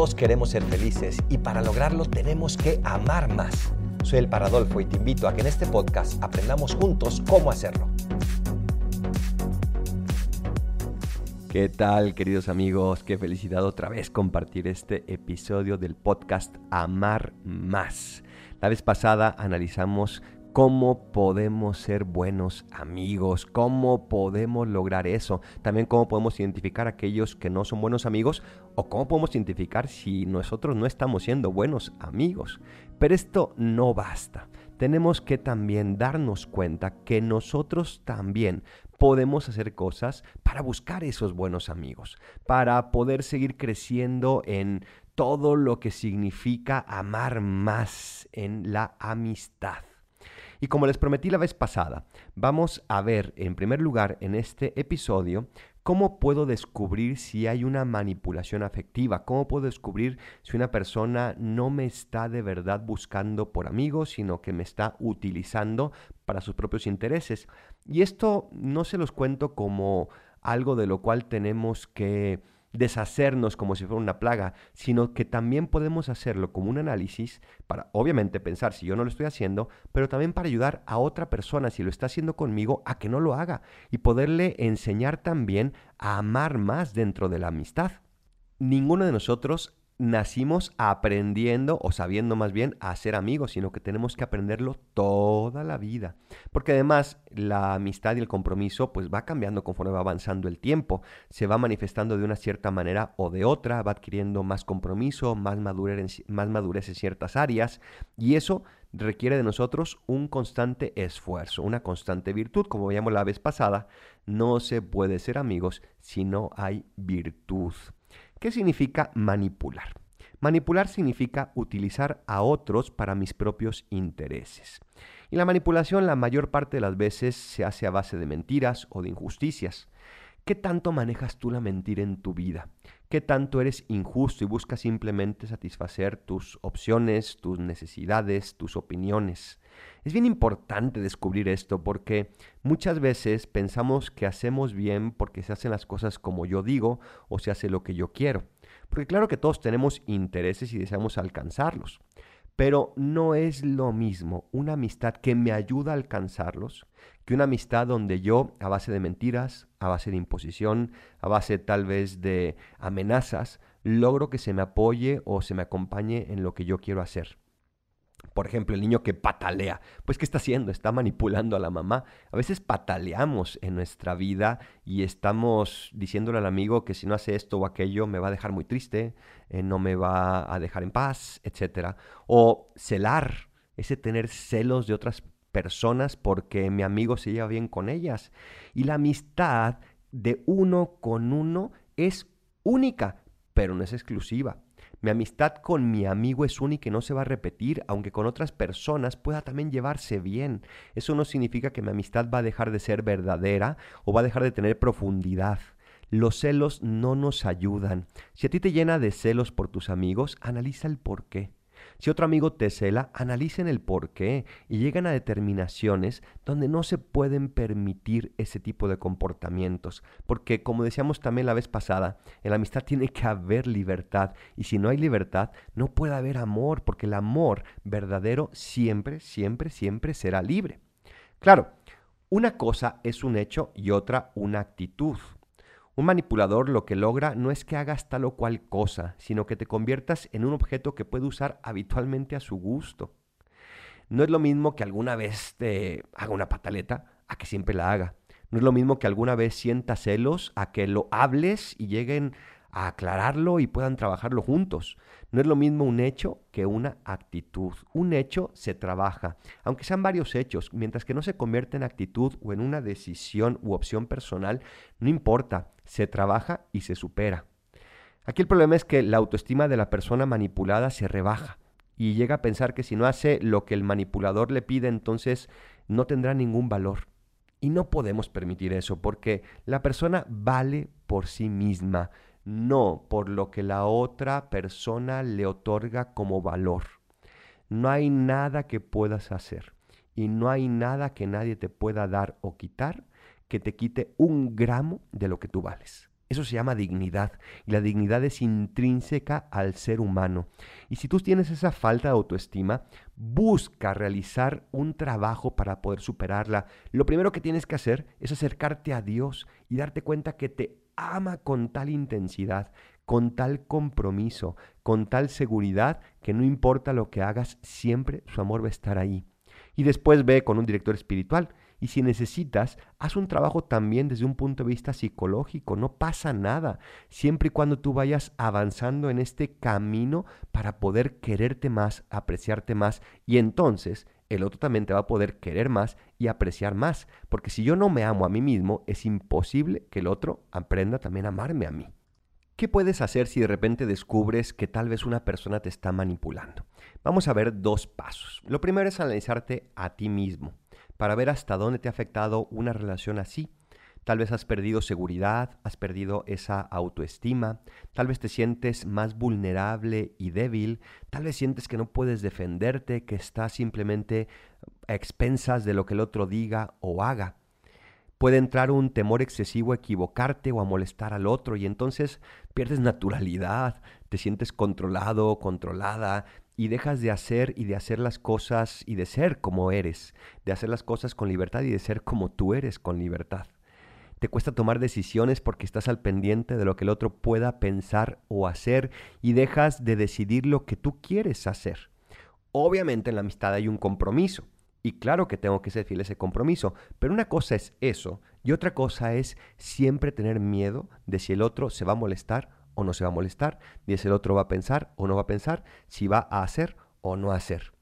Todos queremos ser felices y para lograrlo tenemos que amar más. Soy el Paradolfo y te invito a que en este podcast aprendamos juntos cómo hacerlo. ¿Qué tal, queridos amigos? Qué felicidad otra vez compartir este episodio del podcast Amar Más. La vez pasada analizamos cómo podemos ser buenos amigos, cómo podemos lograr eso, también cómo podemos identificar a aquellos que no son buenos amigos o cómo podemos identificar si nosotros no estamos siendo buenos amigos. Pero esto no basta. Tenemos que también darnos cuenta que nosotros también podemos hacer cosas para buscar esos buenos amigos, para poder seguir creciendo en todo lo que significa amar más en la amistad. Y como les prometí la vez pasada, vamos a ver en primer lugar en este episodio cómo puedo descubrir si hay una manipulación afectiva, cómo puedo descubrir si una persona no me está de verdad buscando por amigos, sino que me está utilizando para sus propios intereses. Y esto no se los cuento como algo de lo cual tenemos que deshacernos como si fuera una plaga, sino que también podemos hacerlo como un análisis para, obviamente, pensar si yo no lo estoy haciendo, pero también para ayudar a otra persona, si lo está haciendo conmigo, a que no lo haga y poderle enseñar también a amar más dentro de la amistad. Ninguno de nosotros nacimos aprendiendo o sabiendo más bien a ser amigos, sino que tenemos que aprenderlo toda la vida. Porque además la amistad y el compromiso pues va cambiando conforme va avanzando el tiempo, se va manifestando de una cierta manera o de otra, va adquiriendo más compromiso, más madurez, más madurez en ciertas áreas y eso requiere de nosotros un constante esfuerzo, una constante virtud, como veíamos la vez pasada, no se puede ser amigos si no hay virtud. ¿Qué significa manipular? Manipular significa utilizar a otros para mis propios intereses. Y la manipulación la mayor parte de las veces se hace a base de mentiras o de injusticias. ¿Qué tanto manejas tú la mentira en tu vida? ¿Qué tanto eres injusto y buscas simplemente satisfacer tus opciones, tus necesidades, tus opiniones? Es bien importante descubrir esto porque muchas veces pensamos que hacemos bien porque se hacen las cosas como yo digo o se hace lo que yo quiero. Porque claro que todos tenemos intereses y deseamos alcanzarlos. Pero no es lo mismo una amistad que me ayuda a alcanzarlos que una amistad donde yo, a base de mentiras, a base de imposición, a base tal vez de amenazas, logro que se me apoye o se me acompañe en lo que yo quiero hacer. Por ejemplo, el niño que patalea. Pues, ¿qué está haciendo? Está manipulando a la mamá. A veces pataleamos en nuestra vida y estamos diciéndole al amigo que si no hace esto o aquello me va a dejar muy triste, eh, no me va a dejar en paz, etc. O celar, ese tener celos de otras personas porque mi amigo se lleva bien con ellas. Y la amistad de uno con uno es única, pero no es exclusiva. Mi amistad con mi amigo es única y no se va a repetir, aunque con otras personas pueda también llevarse bien. Eso no significa que mi amistad va a dejar de ser verdadera o va a dejar de tener profundidad. Los celos no nos ayudan. Si a ti te llena de celos por tus amigos, analiza el por qué. Si otro amigo te cela, analicen el por qué y llegan a determinaciones donde no se pueden permitir ese tipo de comportamientos. Porque como decíamos también la vez pasada, en la amistad tiene que haber libertad y si no hay libertad, no puede haber amor, porque el amor verdadero siempre, siempre, siempre será libre. Claro, una cosa es un hecho y otra una actitud. Un manipulador lo que logra no es que hagas tal o cual cosa, sino que te conviertas en un objeto que puede usar habitualmente a su gusto. No es lo mismo que alguna vez te haga una pataleta a que siempre la haga. No es lo mismo que alguna vez sienta celos a que lo hables y lleguen a aclararlo y puedan trabajarlo juntos. No es lo mismo un hecho que una actitud. Un hecho se trabaja, aunque sean varios hechos, mientras que no se convierte en actitud o en una decisión u opción personal, no importa, se trabaja y se supera. Aquí el problema es que la autoestima de la persona manipulada se rebaja y llega a pensar que si no hace lo que el manipulador le pide, entonces no tendrá ningún valor. Y no podemos permitir eso porque la persona vale por sí misma no por lo que la otra persona le otorga como valor. No hay nada que puedas hacer y no hay nada que nadie te pueda dar o quitar que te quite un gramo de lo que tú vales. Eso se llama dignidad y la dignidad es intrínseca al ser humano. Y si tú tienes esa falta de autoestima, busca realizar un trabajo para poder superarla. Lo primero que tienes que hacer es acercarte a Dios y darte cuenta que te ama con tal intensidad, con tal compromiso, con tal seguridad que no importa lo que hagas, siempre su amor va a estar ahí. Y después ve con un director espiritual y si necesitas, haz un trabajo también desde un punto de vista psicológico. No pasa nada, siempre y cuando tú vayas avanzando en este camino para poder quererte más, apreciarte más. Y entonces el otro también te va a poder querer más y apreciar más. Porque si yo no me amo a mí mismo, es imposible que el otro aprenda también a amarme a mí. ¿Qué puedes hacer si de repente descubres que tal vez una persona te está manipulando? Vamos a ver dos pasos. Lo primero es analizarte a ti mismo para ver hasta dónde te ha afectado una relación así. Tal vez has perdido seguridad, has perdido esa autoestima, tal vez te sientes más vulnerable y débil, tal vez sientes que no puedes defenderte, que estás simplemente a expensas de lo que el otro diga o haga. Puede entrar un temor excesivo a equivocarte o a molestar al otro y entonces pierdes naturalidad, te sientes controlado, controlada, y dejas de hacer y de hacer las cosas y de ser como eres, de hacer las cosas con libertad y de ser como tú eres con libertad. Te cuesta tomar decisiones porque estás al pendiente de lo que el otro pueda pensar o hacer y dejas de decidir lo que tú quieres hacer. Obviamente en la amistad hay un compromiso y claro que tengo que ser fiel a ese compromiso, pero una cosa es eso y otra cosa es siempre tener miedo de si el otro se va a molestar o no se va a molestar, ni si el otro va a pensar o no va a pensar, si va a hacer o no hacer.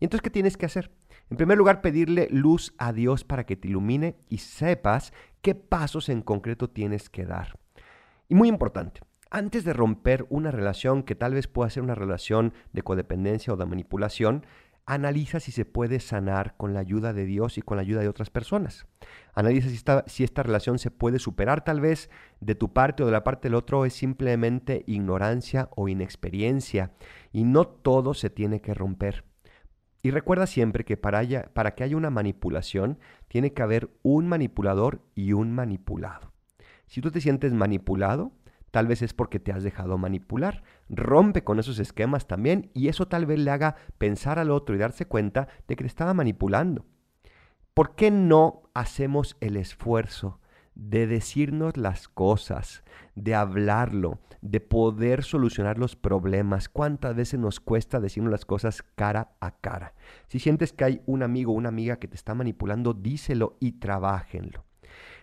¿Y entonces qué tienes que hacer? En primer lugar, pedirle luz a Dios para que te ilumine y sepas qué pasos en concreto tienes que dar. Y muy importante, antes de romper una relación que tal vez pueda ser una relación de codependencia o de manipulación, analiza si se puede sanar con la ayuda de Dios y con la ayuda de otras personas. Analiza si esta, si esta relación se puede superar tal vez de tu parte o de la parte del otro es simplemente ignorancia o inexperiencia y no todo se tiene que romper. Y recuerda siempre que para, para que haya una manipulación tiene que haber un manipulador y un manipulado. Si tú te sientes manipulado, Tal vez es porque te has dejado manipular. Rompe con esos esquemas también y eso tal vez le haga pensar al otro y darse cuenta de que te estaba manipulando. ¿Por qué no hacemos el esfuerzo de decirnos las cosas, de hablarlo, de poder solucionar los problemas? ¿Cuántas veces nos cuesta decirnos las cosas cara a cara? Si sientes que hay un amigo o una amiga que te está manipulando, díselo y trabájenlo.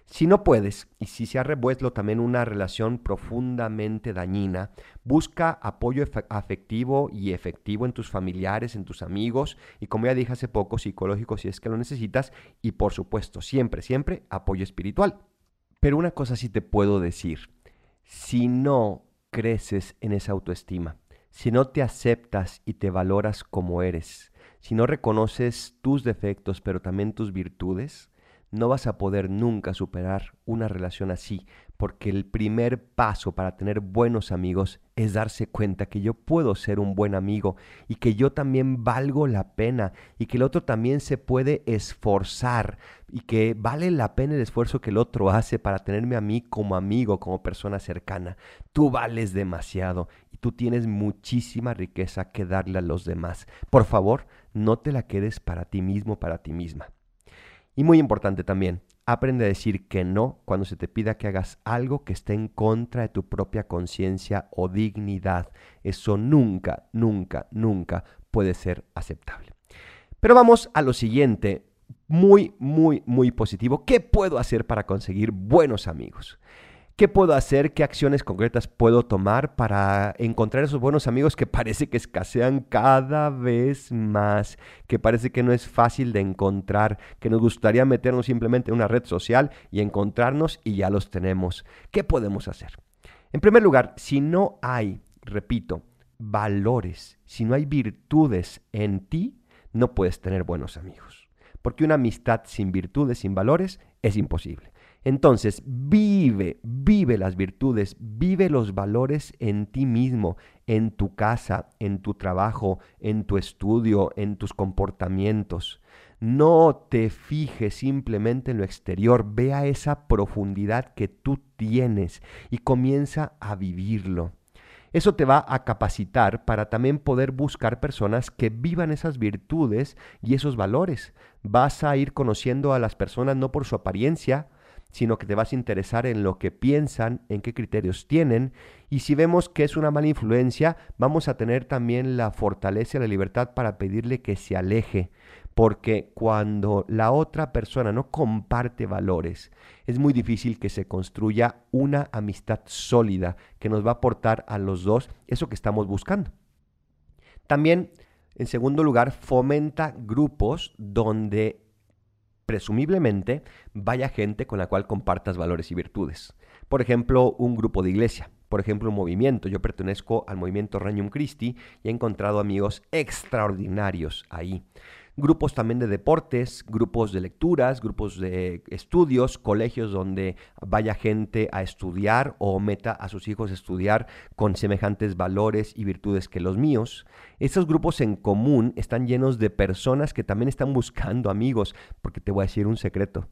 Si no puedes, y si se ha revuelto también una relación profundamente dañina, busca apoyo afectivo y efectivo en tus familiares, en tus amigos, y como ya dije hace poco, psicológico si es que lo necesitas, y por supuesto, siempre, siempre apoyo espiritual. Pero una cosa sí te puedo decir, si no creces en esa autoestima, si no te aceptas y te valoras como eres, si no reconoces tus defectos, pero también tus virtudes, no vas a poder nunca superar una relación así, porque el primer paso para tener buenos amigos es darse cuenta que yo puedo ser un buen amigo y que yo también valgo la pena y que el otro también se puede esforzar y que vale la pena el esfuerzo que el otro hace para tenerme a mí como amigo, como persona cercana. Tú vales demasiado y tú tienes muchísima riqueza que darle a los demás. Por favor, no te la quedes para ti mismo, para ti misma. Y muy importante también, aprende a decir que no cuando se te pida que hagas algo que esté en contra de tu propia conciencia o dignidad. Eso nunca, nunca, nunca puede ser aceptable. Pero vamos a lo siguiente, muy, muy, muy positivo. ¿Qué puedo hacer para conseguir buenos amigos? ¿Qué puedo hacer? ¿Qué acciones concretas puedo tomar para encontrar esos buenos amigos que parece que escasean cada vez más? Que parece que no es fácil de encontrar, que nos gustaría meternos simplemente en una red social y encontrarnos y ya los tenemos. ¿Qué podemos hacer? En primer lugar, si no hay, repito, valores, si no hay virtudes en ti, no puedes tener buenos amigos. Porque una amistad sin virtudes, sin valores, es imposible. Entonces, vive, vive las virtudes, vive los valores en ti mismo, en tu casa, en tu trabajo, en tu estudio, en tus comportamientos. No te fijes simplemente en lo exterior, vea esa profundidad que tú tienes y comienza a vivirlo. Eso te va a capacitar para también poder buscar personas que vivan esas virtudes y esos valores. Vas a ir conociendo a las personas no por su apariencia, sino que te vas a interesar en lo que piensan, en qué criterios tienen, y si vemos que es una mala influencia, vamos a tener también la fortaleza y la libertad para pedirle que se aleje, porque cuando la otra persona no comparte valores, es muy difícil que se construya una amistad sólida que nos va a aportar a los dos eso que estamos buscando. También, en segundo lugar, fomenta grupos donde presumiblemente vaya gente con la cual compartas valores y virtudes. Por ejemplo, un grupo de iglesia, por ejemplo, un movimiento. Yo pertenezco al movimiento Regnum Christi y he encontrado amigos extraordinarios ahí grupos también de deportes, grupos de lecturas, grupos de estudios, colegios donde vaya gente a estudiar o meta a sus hijos a estudiar con semejantes valores y virtudes que los míos. Esos grupos en común están llenos de personas que también están buscando amigos, porque te voy a decir un secreto.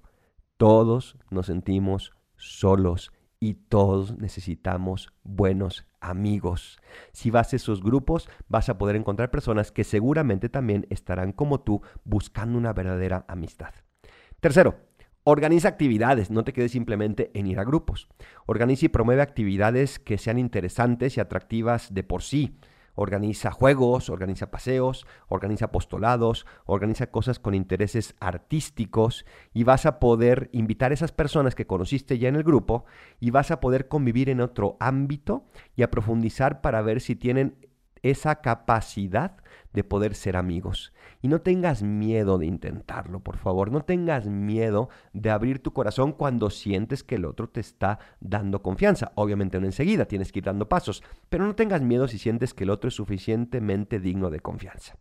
Todos nos sentimos solos y todos necesitamos buenos amigos. Si vas a esos grupos, vas a poder encontrar personas que seguramente también estarán como tú buscando una verdadera amistad. Tercero, Organiza actividades, no te quedes simplemente en ir a grupos. Organiza y promueve actividades que sean interesantes y atractivas de por sí. Organiza juegos, organiza paseos, organiza apostolados, organiza cosas con intereses artísticos y vas a poder invitar a esas personas que conociste ya en el grupo y vas a poder convivir en otro ámbito y a profundizar para ver si tienen esa capacidad de poder ser amigos. Y no tengas miedo de intentarlo, por favor. No tengas miedo de abrir tu corazón cuando sientes que el otro te está dando confianza. Obviamente no enseguida, tienes que ir dando pasos. Pero no tengas miedo si sientes que el otro es suficientemente digno de confianza.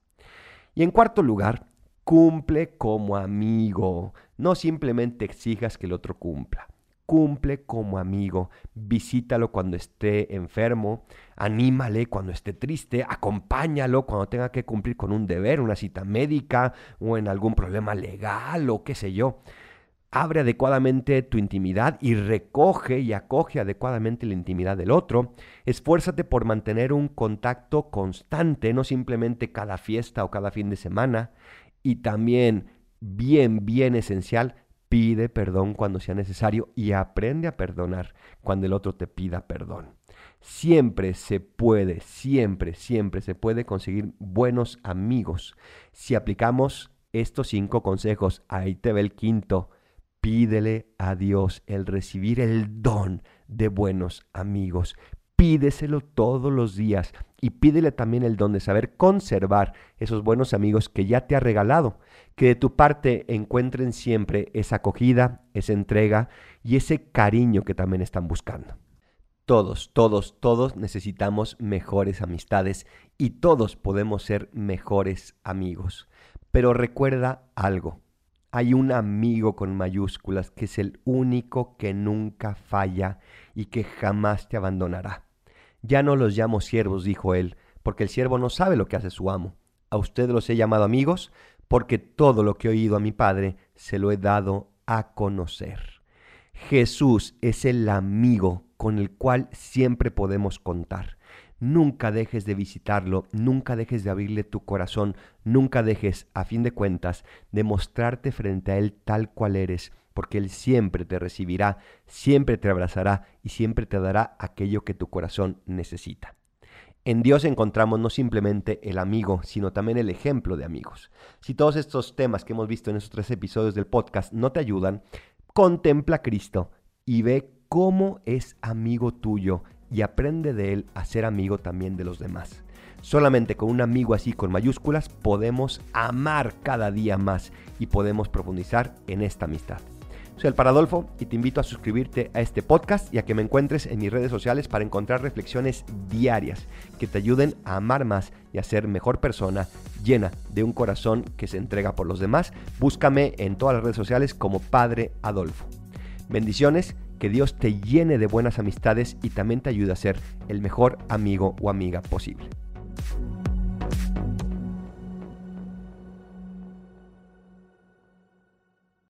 Y en cuarto lugar, cumple como amigo. No simplemente exijas que el otro cumpla cumple como amigo, visítalo cuando esté enfermo, anímale cuando esté triste, acompáñalo cuando tenga que cumplir con un deber, una cita médica o en algún problema legal o qué sé yo. Abre adecuadamente tu intimidad y recoge y acoge adecuadamente la intimidad del otro. Esfuérzate por mantener un contacto constante, no simplemente cada fiesta o cada fin de semana. Y también, bien, bien esencial, Pide perdón cuando sea necesario y aprende a perdonar cuando el otro te pida perdón. Siempre se puede, siempre, siempre se puede conseguir buenos amigos. Si aplicamos estos cinco consejos, ahí te ve el quinto. Pídele a Dios el recibir el don de buenos amigos. Pídeselo todos los días y pídele también el don de saber conservar esos buenos amigos que ya te ha regalado, que de tu parte encuentren siempre esa acogida, esa entrega y ese cariño que también están buscando. Todos, todos, todos necesitamos mejores amistades y todos podemos ser mejores amigos. Pero recuerda algo, hay un amigo con mayúsculas que es el único que nunca falla y que jamás te abandonará. Ya no los llamo siervos, dijo él, porque el siervo no sabe lo que hace su amo. A ustedes los he llamado amigos, porque todo lo que he oído a mi Padre se lo he dado a conocer. Jesús es el amigo con el cual siempre podemos contar. Nunca dejes de visitarlo, nunca dejes de abrirle tu corazón, nunca dejes, a fin de cuentas, de mostrarte frente a Él tal cual eres, porque Él siempre te recibirá, siempre te abrazará y siempre te dará aquello que tu corazón necesita. En Dios encontramos no simplemente el amigo, sino también el ejemplo de amigos. Si todos estos temas que hemos visto en estos tres episodios del podcast no te ayudan, contempla a Cristo y ve cómo es amigo tuyo y aprende de él a ser amigo también de los demás. Solamente con un amigo así con mayúsculas podemos amar cada día más y podemos profundizar en esta amistad. Soy el Paradolfo y te invito a suscribirte a este podcast y a que me encuentres en mis redes sociales para encontrar reflexiones diarias que te ayuden a amar más y a ser mejor persona llena de un corazón que se entrega por los demás. Búscame en todas las redes sociales como Padre Adolfo. Bendiciones, que Dios te llene de buenas amistades y también te ayude a ser el mejor amigo o amiga posible.